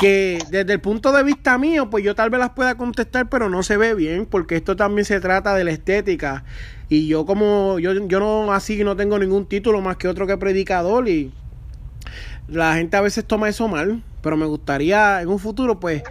que desde el punto de vista mío, pues yo tal vez las pueda contestar, pero no se ve bien, porque esto también se trata de la estética. Y yo como, yo, yo no así no tengo ningún título más que otro que predicador y la gente a veces toma eso mal, pero me gustaría en un futuro pues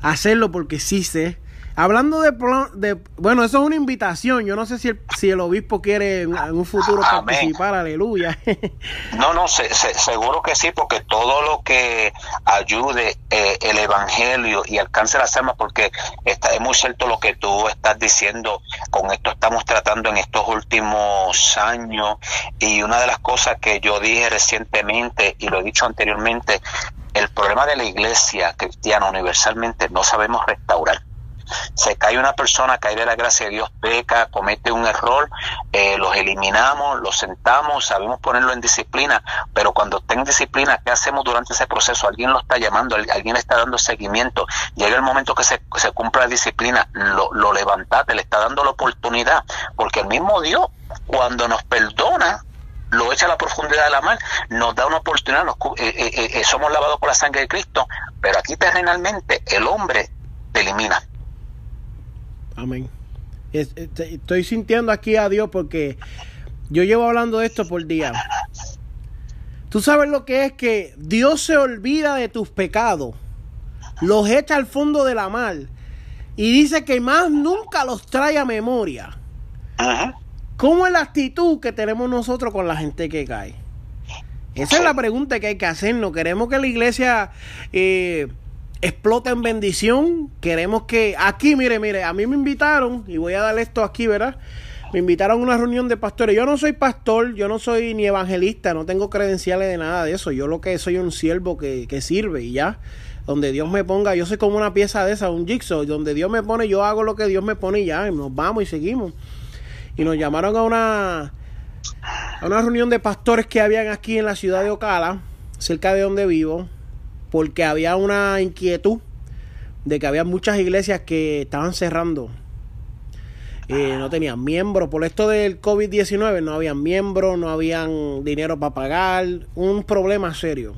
hacerlo porque sí sé Hablando de, de, bueno, eso es una invitación. Yo no sé si el, si el obispo quiere en, un futuro participar, aleluya. [laughs] no, no, seguro que sí, porque todo lo que ayude eh, el evangelio y alcance las almas, porque está, es muy cierto lo que tú estás diciendo. Con esto estamos tratando en estos últimos años. Y una de las cosas que yo dije recientemente y lo he dicho anteriormente, el problema de la iglesia cristiana universalmente no sabemos restaurar se cae una persona, cae de la gracia de Dios, peca, comete un error, eh, los eliminamos, los sentamos, sabemos ponerlo en disciplina, pero cuando está en disciplina, ¿qué hacemos durante ese proceso? Alguien lo está llamando, alguien le está dando seguimiento, llega el momento que se, cumpla la disciplina, lo, lo levantate, le está dando la oportunidad, porque el mismo Dios, cuando nos perdona, lo echa a la profundidad de la mar, nos da una oportunidad, nos, eh, eh, somos lavados por la sangre de Cristo, pero aquí terrenalmente el hombre te elimina. Amén. Estoy sintiendo aquí a Dios porque yo llevo hablando de esto por día. Tú sabes lo que es que Dios se olvida de tus pecados, los echa al fondo de la mar y dice que más nunca los trae a memoria. ¿Cómo es la actitud que tenemos nosotros con la gente que cae? Esa es la pregunta que hay que hacernos. Queremos que la iglesia eh, explota en bendición. Queremos que aquí, mire, mire, a mí me invitaron, y voy a darle esto aquí, ¿verdad? Me invitaron a una reunión de pastores. Yo no soy pastor, yo no soy ni evangelista, no tengo credenciales de nada de eso. Yo lo que soy un siervo que, que sirve y ya. Donde Dios me ponga, yo soy como una pieza de esa, un jigsaw. Donde Dios me pone, yo hago lo que Dios me pone y ya. Y nos vamos y seguimos. Y nos llamaron a una, a una reunión de pastores que habían aquí en la ciudad de Ocala, cerca de donde vivo porque había una inquietud de que había muchas iglesias que estaban cerrando. Eh, no tenían miembros. Por esto del COVID-19 no habían miembros, no habían dinero para pagar. Un problema serio.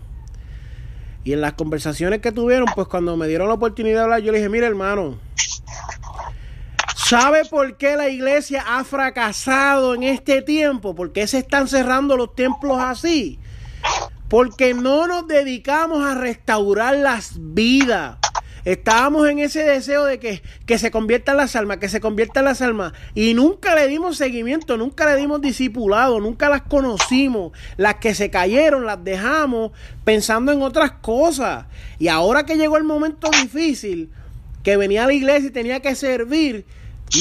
Y en las conversaciones que tuvieron, pues cuando me dieron la oportunidad de hablar, yo le dije, mire hermano, ¿sabe por qué la iglesia ha fracasado en este tiempo? ¿Por qué se están cerrando los templos así? Porque no nos dedicamos a restaurar las vidas. Estábamos en ese deseo de que, que se conviertan las almas, que se conviertan las almas. Y nunca le dimos seguimiento, nunca le dimos discipulado, nunca las conocimos. Las que se cayeron las dejamos pensando en otras cosas. Y ahora que llegó el momento difícil, que venía a la iglesia y tenía que servir,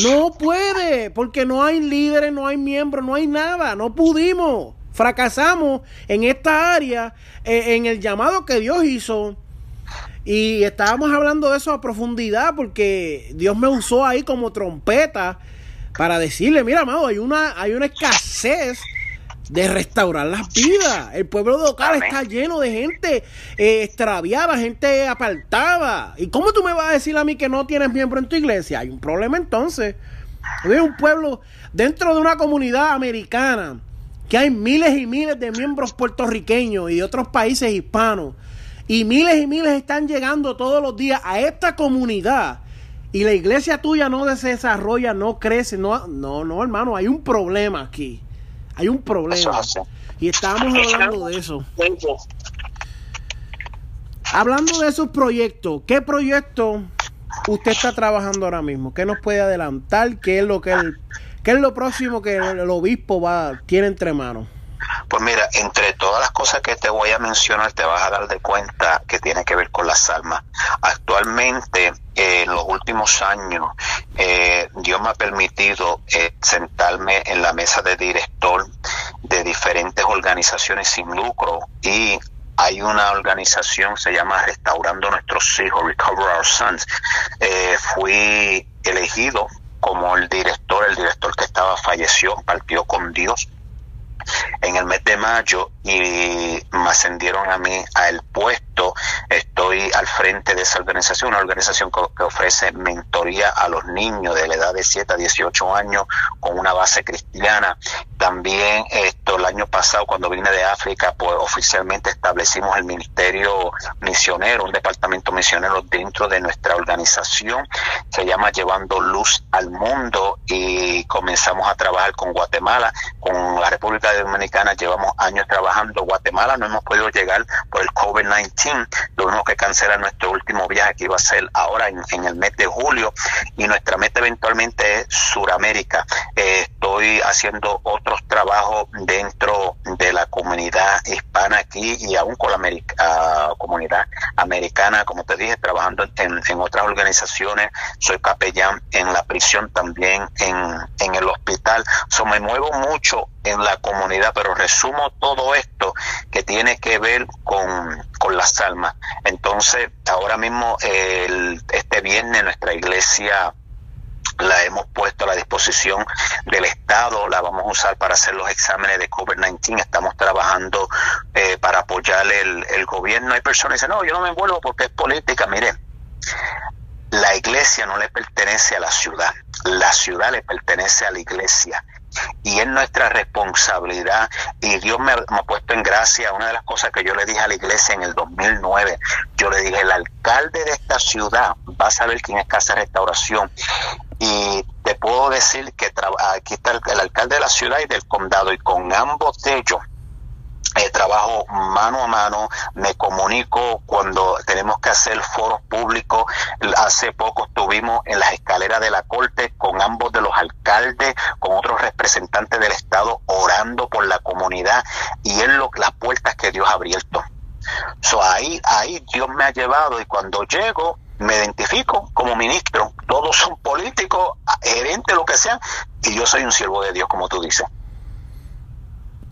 no puede, porque no hay líderes, no hay miembros, no hay nada, no pudimos. Fracasamos en esta área, eh, en el llamado que Dios hizo. Y estábamos hablando de eso a profundidad porque Dios me usó ahí como trompeta para decirle, mira, amado, hay una, hay una escasez de restaurar las vidas. El pueblo local está lleno de gente eh, extraviada, gente apartada. ¿Y cómo tú me vas a decir a mí que no tienes miembro en tu iglesia? Hay un problema entonces. Hay un pueblo dentro de una comunidad americana que hay miles y miles de miembros puertorriqueños y de otros países hispanos. Y miles y miles están llegando todos los días a esta comunidad. Y la iglesia tuya no se desarrolla, no crece. No, no, no, hermano, hay un problema aquí. Hay un problema. Y estamos hablando de eso. Hablando de esos proyectos, ¿qué proyecto usted está trabajando ahora mismo? ¿Qué nos puede adelantar? ¿Qué es lo que el ¿Qué es lo próximo que el, obispo va tiene entre manos? Pues mira, entre todas las cosas que te voy a mencionar, te vas a dar de cuenta que tiene que ver con las almas. Actualmente, eh, en los últimos años, eh, Dios me ha permitido eh, sentarme en la mesa de director de diferentes organizaciones sin lucro y hay una organización, se llama Restaurando Nuestros Hijos, Recover Our Sons. fui elegido como el director, el director que estaba falleció, partió con Dios en el mes de mayo y me ascendieron a mí al puesto. Estoy al frente de esa organización, una organización que, ofrece mentoría a los niños de la edad de 7 a 18 años con una base cristiana. También esto el año pasado cuando vine de África, pues oficialmente establecimos el ministerio misionero, un departamento misionero dentro de nuestra organización. Se llama Llevando Luz al Mundo y comenzamos a trabajar con Guatemala, con la República Dominicana. Llevamos años trabajando. Guatemala no hemos podido llegar por el COVID-19. Tuvimos que cancelar nuestro último viaje que iba a ser ahora en, el mes de julio y nuestra meta eventualmente es Suramérica. Eh, estoy haciendo otros trabajos dentro de la comunidad hispana aquí y aún con la ah, comunidad americana, como te dije, trabajando en, otras organizaciones. Soy capellán en la prisión también, en, el hospital. So, me muevo mucho en la comunidad, pero resumo todo esto que tiene que ver con, las almas. Entonces, ahora mismo, este viernes, nuestra iglesia la hemos puesto a la disposición del Estado, la vamos a usar para hacer los exámenes de COVID-19, estamos trabajando eh, para apoyar el, el gobierno. Hay personas que dicen, no, yo no me envuelvo porque es política. Miren, la iglesia no le pertenece a la ciudad, la ciudad le pertenece a la iglesia y es nuestra responsabilidad. Y Dios me, ha puesto en gracia. Una de las cosas que yo le dije a la iglesia en el 2009 yo le dije el alcalde de esta ciudad va a saber quién es Casa Restauración y te puedo decir que aquí está el, alcalde de la ciudad y del condado y con ambos de ellos eh, trabajo mano a mano, me comunico cuando tenemos que hacer foros públicos. Hace poco estuvimos en las escaleras de la corte con ambos de los alcaldes, con otros representantes del Estado, orando por la comunidad y en lo, las puertas que Dios ha abierto. So, ahí, ahí Dios me ha llevado y cuando llego me identifico como ministro. Todos son políticos, gerentes, lo que sean, y yo soy un siervo de Dios, como tú dices.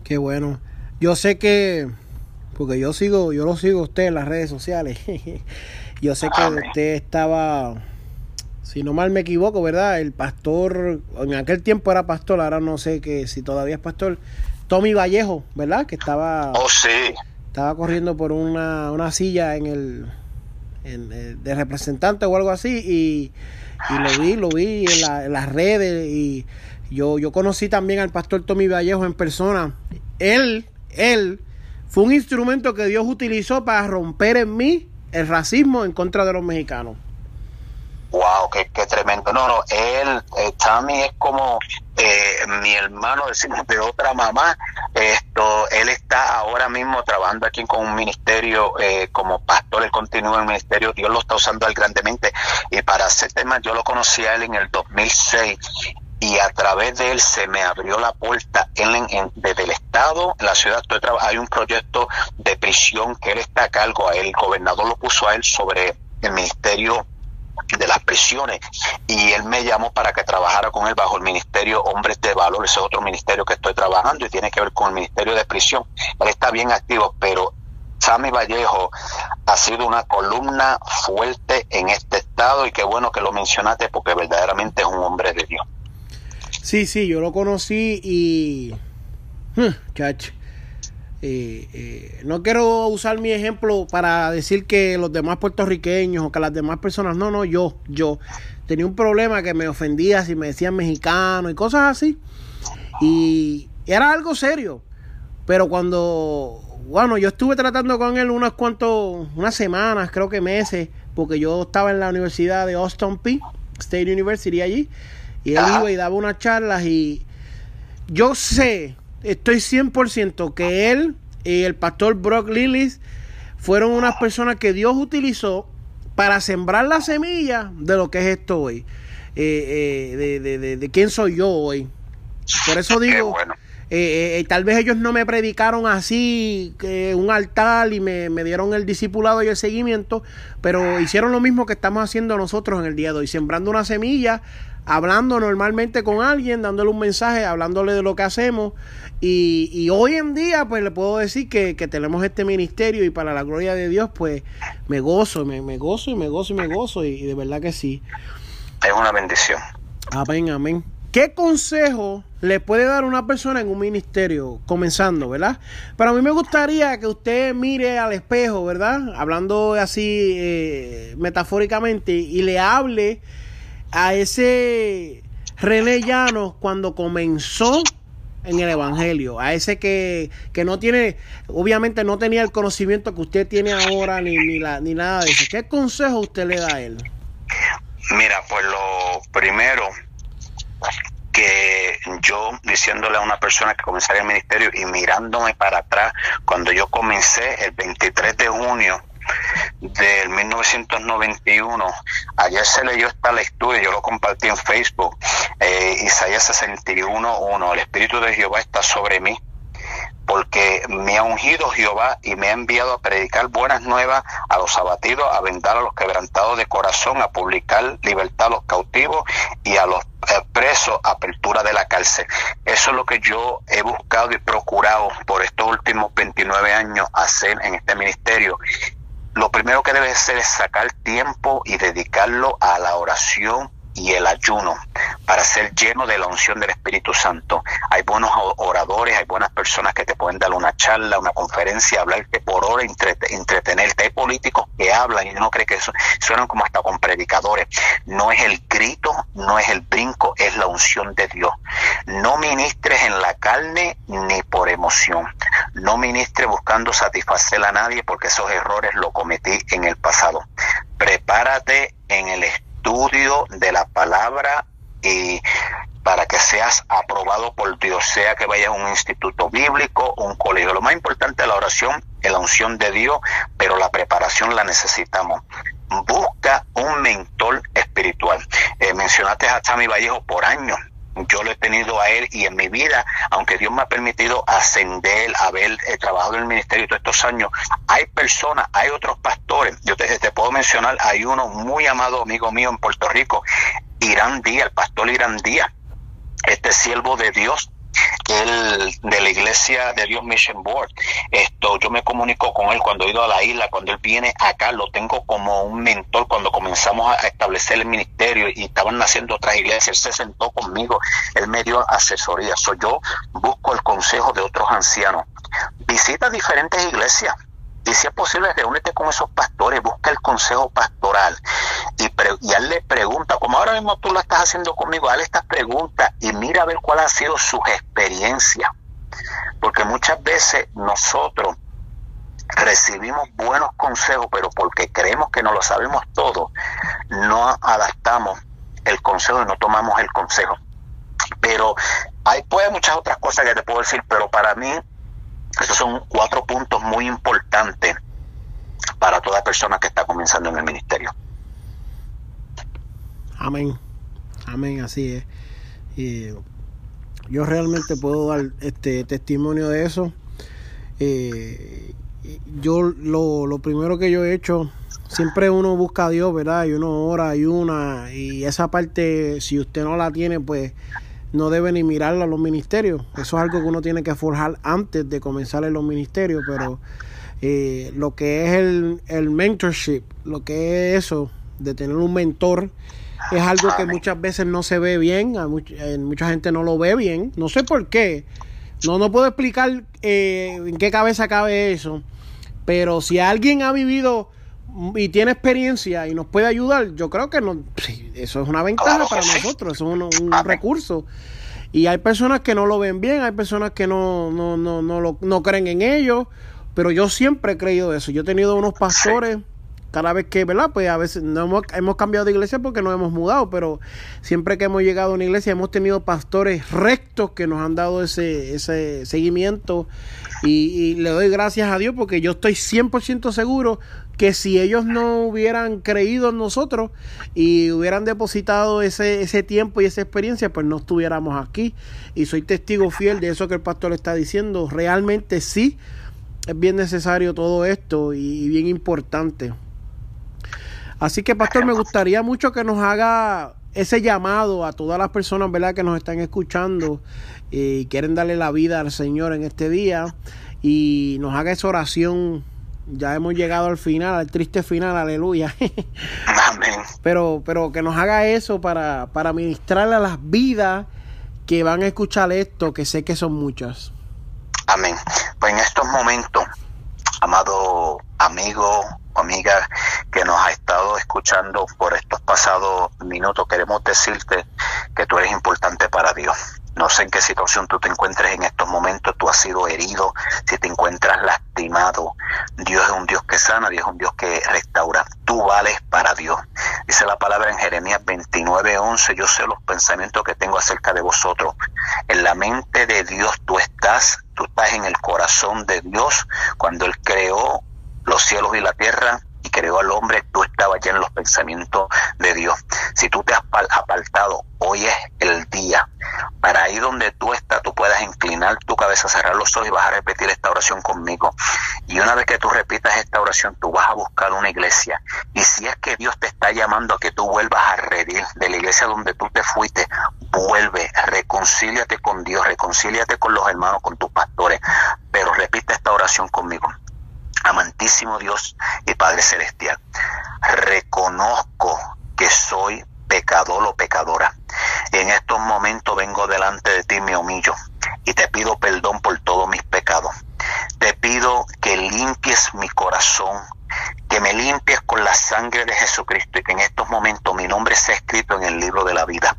Qué bueno. Yo sé que, porque yo sigo, yo lo sigo a usted en las redes sociales. [laughs] yo sé que usted estaba, si no mal me equivoco, ¿verdad? El pastor, en aquel tiempo era pastor, ahora no sé que si todavía es pastor. Tommy Vallejo, ¿verdad? Que estaba. Oh, sí. Estaba corriendo por una, una silla en el, en, eh, de representante o algo así y, lo vi, lo vi en, en, las redes y yo, yo conocí también al pastor Tommy Vallejo en persona. Él él fue un instrumento que Dios utilizó para romper en mí el racismo en contra de los mexicanos. Wow, qué, tremendo. No, no, él, eh, Tommy es como eh, mi hermano, de otra mamá. Esto, él está ahora mismo trabajando aquí con un ministerio eh, como pastor, él continúa en el ministerio, Dios lo está usando él grandemente. Y para ese tema, yo lo conocí a él en el 2006 y a través de él se me abrió la puerta en, desde el Estado, en la ciudad, hay un proyecto de prisión que él está a cargo, el gobernador lo puso a él sobre el ministerio de las prisiones y él me llamó para que trabajara con él bajo el ministerio Hombres de Valor, ese otro ministerio que estoy trabajando y tiene que ver con el ministerio de prisión. Él está bien activo, pero Sammy Vallejo ha sido una columna fuerte en este estado y qué bueno que lo mencionaste porque verdaderamente es un hombre de Dios. Sí, sí, yo lo conocí y... Hmm, chach. Eh, eh, no quiero usar mi ejemplo para decir que los demás puertorriqueños o que las demás personas, no, no, yo, yo tenía un problema que me ofendía si me decían mexicano y cosas así. Y era algo serio. Pero cuando, bueno, yo estuve tratando con él unas cuantos, unas semanas, creo que meses, porque yo estaba en la Universidad de Austin P, State University allí. Y él iba y daba unas charlas y yo sé, estoy 100% que él y el pastor Brock Lillis fueron unas personas que Dios utilizó para sembrar la semilla de lo que es esto hoy, eh, eh, de, de, de, quién soy yo hoy. Por eso digo, eh, eh, tal vez ellos no me predicaron así, un altar y me, dieron el discipulado y el seguimiento, pero hicieron lo mismo que estamos haciendo nosotros en el día de hoy, sembrando una semilla, hablando normalmente con alguien, dándole un mensaje, hablándole de lo que hacemos. Y, hoy en día, pues le puedo decir que, tenemos este ministerio y para la gloria de Dios, pues me gozo, me, me gozo y me gozo y me gozo y de verdad que sí. Es una bendición. Amén, amén. ¿Qué consejo le puede dar una persona en un ministerio comenzando, verdad? Pero a mí me gustaría que usted mire al espejo, ¿verdad? Hablando así eh, metafóricamente y le hable a ese René Llanos cuando comenzó en el Evangelio, a ese que, que, no tiene, obviamente no tenía el conocimiento que usted tiene ahora ni, ni, la, ni nada de eso. ¿Qué consejo usted le da a él? Mira, pues lo primero que yo diciéndole a una persona que comenzaría el ministerio y mirándome para atrás, cuando yo comencé el 23 de junio del 1991, ayer se leyó esta lectura y yo lo compartí en Facebook, eh, Isaías 61.1, el Espíritu de Jehová está sobre mí porque me ha ungido Jehová y me ha enviado a predicar buenas nuevas a los abatidos, a vendar a los quebrantados de corazón, a publicar libertad a los cautivos y a los eh, presos, apertura de la cárcel. Eso es lo que yo he buscado y procurado por estos últimos 29 años hacer en este ministerio lo primero que debe hacer es sacar tiempo y dedicarlo a la oración y el ayuno para ser lleno de la unción del Espíritu Santo. Hay buenos oradores, hay buenas personas que te pueden dar una charla, una conferencia, hablarte por hora, entretenerte. Hay políticos que hablan y uno cree que eso, suenan como hasta con predicadores. No es el grito, no es el brinco, es la unción de Dios. No ministres en la carne ni por emoción. No ministres buscando satisfacer a nadie porque esos errores lo cometí en el pasado. Prepárate en el estudio de la palabra y para que seas aprobado por Dios, sea que vayas a un instituto bíblico un colegio. Lo más importante es la oración es la unción de Dios, pero la preparación la necesitamos. Busca un mentor espiritual. Eh, mencionaste a Vallejo por años yo lo he tenido a él y en mi vida, aunque Dios me ha permitido ascender, haber eh, trabajado en el ministerio todos estos años, hay personas, hay otros pastores, yo te, te, puedo mencionar, hay uno muy amado amigo mío en Puerto Rico, Irán Díaz, el pastor Irán Díaz, este siervo de Dios, el de la iglesia de Dios Mission Board. Esto, yo me comunico con él cuando he ido a la isla, cuando él viene acá, lo tengo como un mentor cuando comenzamos a establecer el ministerio y estaban naciendo otras iglesias, él se sentó conmigo, él me dio asesoría. So, yo busco el consejo de otros ancianos. Visita diferentes iglesias, y si es posible, reúnete con esos pastores, busca el consejo pastoral y, y él le pregunta, como ahora mismo tú lo estás haciendo conmigo, hazle estas preguntas y mira a ver cuál ha sido sus experiencias. Porque muchas veces nosotros recibimos buenos consejos, pero porque creemos que no lo sabemos todo, no adaptamos el consejo y no tomamos el consejo. Pero hay pues muchas otras cosas que te puedo decir, pero para mí esos son cuatro puntos muy importantes para toda persona que está comenzando en el ministerio. Amén. Amén, así es. Y yo realmente puedo dar este testimonio de eso. Eh, yo lo, lo primero que yo he hecho, siempre uno busca a Dios, ¿verdad? Y uno ora, y una, y esa parte, si usted no la tiene, pues no debe ni mirarla a los ministerios. Eso es algo que uno tiene que forjar antes de comenzar en los ministerios, pero eh, lo que es el, el mentorship, lo que es eso, de tener un mentor, es algo que muchas veces no se ve bien, a mucha, gente no lo ve bien, no sé por qué, no, no puedo explicar eh, en qué cabeza cabe eso, pero si alguien ha vivido y tiene experiencia y nos puede ayudar, yo creo que no, eso es una ventaja para nosotros, eso es un, recurso. Y hay personas que no lo ven bien, hay personas que no, no, no, no, lo, no creen en ello, pero yo siempre he creído eso. Yo he tenido unos pastores, cada vez que, ¿verdad? Pues a veces no hemos, hemos cambiado de iglesia porque nos hemos mudado, pero siempre que hemos llegado a una iglesia hemos tenido pastores rectos que nos han dado ese, ese seguimiento y, y le doy gracias a Dios porque yo estoy 100% seguro que si ellos no hubieran creído en nosotros y hubieran depositado ese, ese tiempo y esa experiencia, pues no estuviéramos aquí. Y soy testigo fiel de eso que el pastor está diciendo. Realmente sí, es bien necesario todo esto y bien importante. Así que, pastor, me gustaría mucho que nos haga ese llamado a todas las personas, ¿verdad?, que nos están escuchando y quieren darle la vida al Señor en este día y nos haga esa oración. Ya hemos llegado al final, al triste final, aleluya. Amén. Pero, pero que nos haga eso para, para ministrarle a las vidas que van a escuchar esto, que sé que son muchas. Amén. Pues en estos momentos, amado amigo, amiga que nos ha estado escuchando por estos pasados minutos, queremos decirte que tú eres importante para Dios. No sé en qué situación tú te encuentres en estos momentos, tú has sido herido, si te encuentras lastimado. Dios es un Dios que sana, Dios es un Dios que restaura. Tú vales para Dios. Dice la palabra en Jeremías 29:11, yo sé los pensamientos que tengo acerca de vosotros. En la mente de Dios tú estás, tú estás en el corazón de Dios. Cuando Él creó los cielos y la tierra y creó al hombre, tú estabas ya en los pensamientos de Dios. Si tú te has apartado, hoy es el día. Para ahí donde tú estás, tú puedas inclinar tu cabeza, cerrar los ojos y vas a repetir esta oración conmigo. Y una vez que tú repitas esta oración, tú vas a buscar una iglesia. Y si es que Dios te está llamando a que tú vuelvas a redir de la iglesia donde tú te fuiste, vuelve, reconcíliate con Dios, reconcíliate con los hermanos, con tus pastores. Pero repite esta oración conmigo. Amantísimo Dios y Padre Celestial, reconozco que soy pecador o pecadora. En estos momentos vengo delante de ti, me humillo y te pido perdón por todos mis pecados. Te pido que limpies mi corazón, que me limpies con la sangre de Jesucristo y que en estos momentos mi nombre sea escrito en el libro de la vida.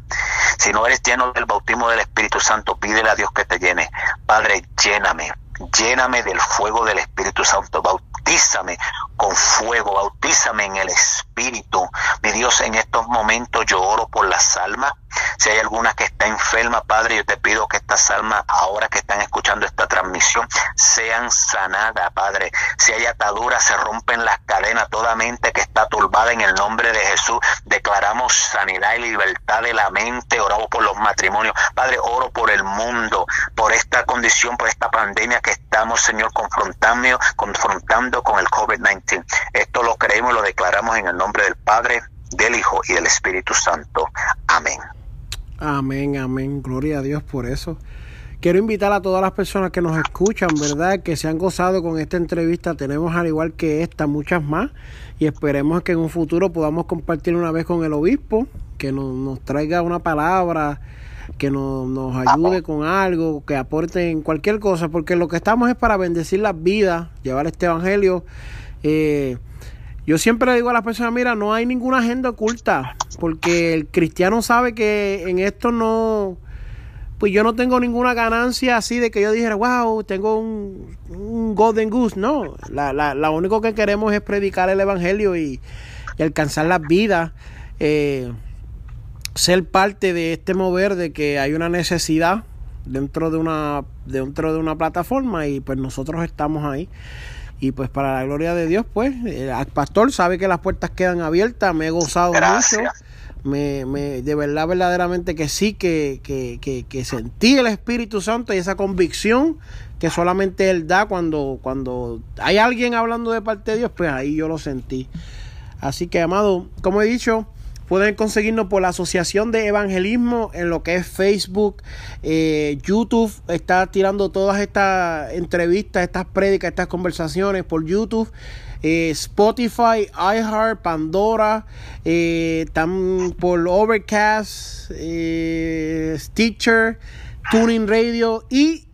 Si no eres lleno del bautismo del Espíritu Santo, pídele a Dios que te llene. Padre, lléname, lléname del fuego del Espíritu Santo, bautízame con fuego, bautízame en el Espíritu. Mi Dios, en estos momentos yo oro por las almas. Si hay alguna que está enferma, Padre, yo te pido que estas almas, ahora que están escuchando esta transmisión, sean sanadas, Padre. Si hay ataduras, se rompen las cadenas, toda mente que está turbada en el nombre de Jesús. Declaramos sanidad y libertad de la mente, oramos por los matrimonios. Padre, oro por el mundo, por esta condición, por esta pandemia que estamos, Señor, confrontando, confrontando con el COVID-19. Esto lo creemos lo declaramos en el nombre del Padre, del Hijo y del Espíritu Santo. Amén. Amén, amén. Gloria a Dios por eso. Quiero invitar a todas las personas que nos escuchan, ¿verdad? Que se han gozado con esta entrevista. Tenemos al igual que esta muchas más y esperemos que en un futuro podamos compartir una vez con el obispo, que nos, nos traiga una palabra que nos, nos ayude con algo, que aporte en cualquier cosa, porque lo que estamos es para bendecir las vidas, llevar este evangelio. Eh, yo siempre le digo a las personas, mira, no hay ninguna agenda oculta, porque el cristiano sabe que en esto no, pues yo no tengo ninguna ganancia así de que yo dijera, wow, tengo un, golden goose, no, la, la, la, único que queremos es predicar el evangelio y, y alcanzar las vidas. Eh, ser parte de este mover de que hay una necesidad dentro de una dentro de una plataforma y pues nosotros estamos ahí y pues para la gloria de Dios pues el pastor sabe que las puertas quedan abiertas me he gozado mucho. Me, me, de verdad verdaderamente que sí que, que, que, que, sentí el Espíritu Santo y esa convicción que solamente él da cuando cuando hay alguien hablando de parte de Dios pues ahí yo lo sentí. Así que amado como he dicho Pueden conseguirnos por la Asociación de Evangelismo en lo que es Facebook, eh, YouTube. Está tirando todas estas entrevistas, estas prédicas, estas conversaciones por YouTube. Eh, Spotify, iHeart, Pandora, eh, por Overcast, eh, Stitcher, Tuning Radio y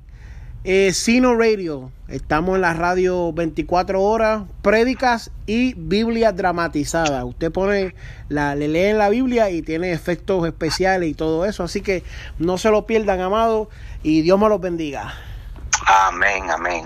Sino Radio. Estamos en la radio 24 horas, prédicas y Biblia dramatizada. Usted pone, la, le lee en la Biblia y tiene efectos especiales y todo eso. Así que no se lo pierdan, amado, y Dios me los bendiga. Amén, amén.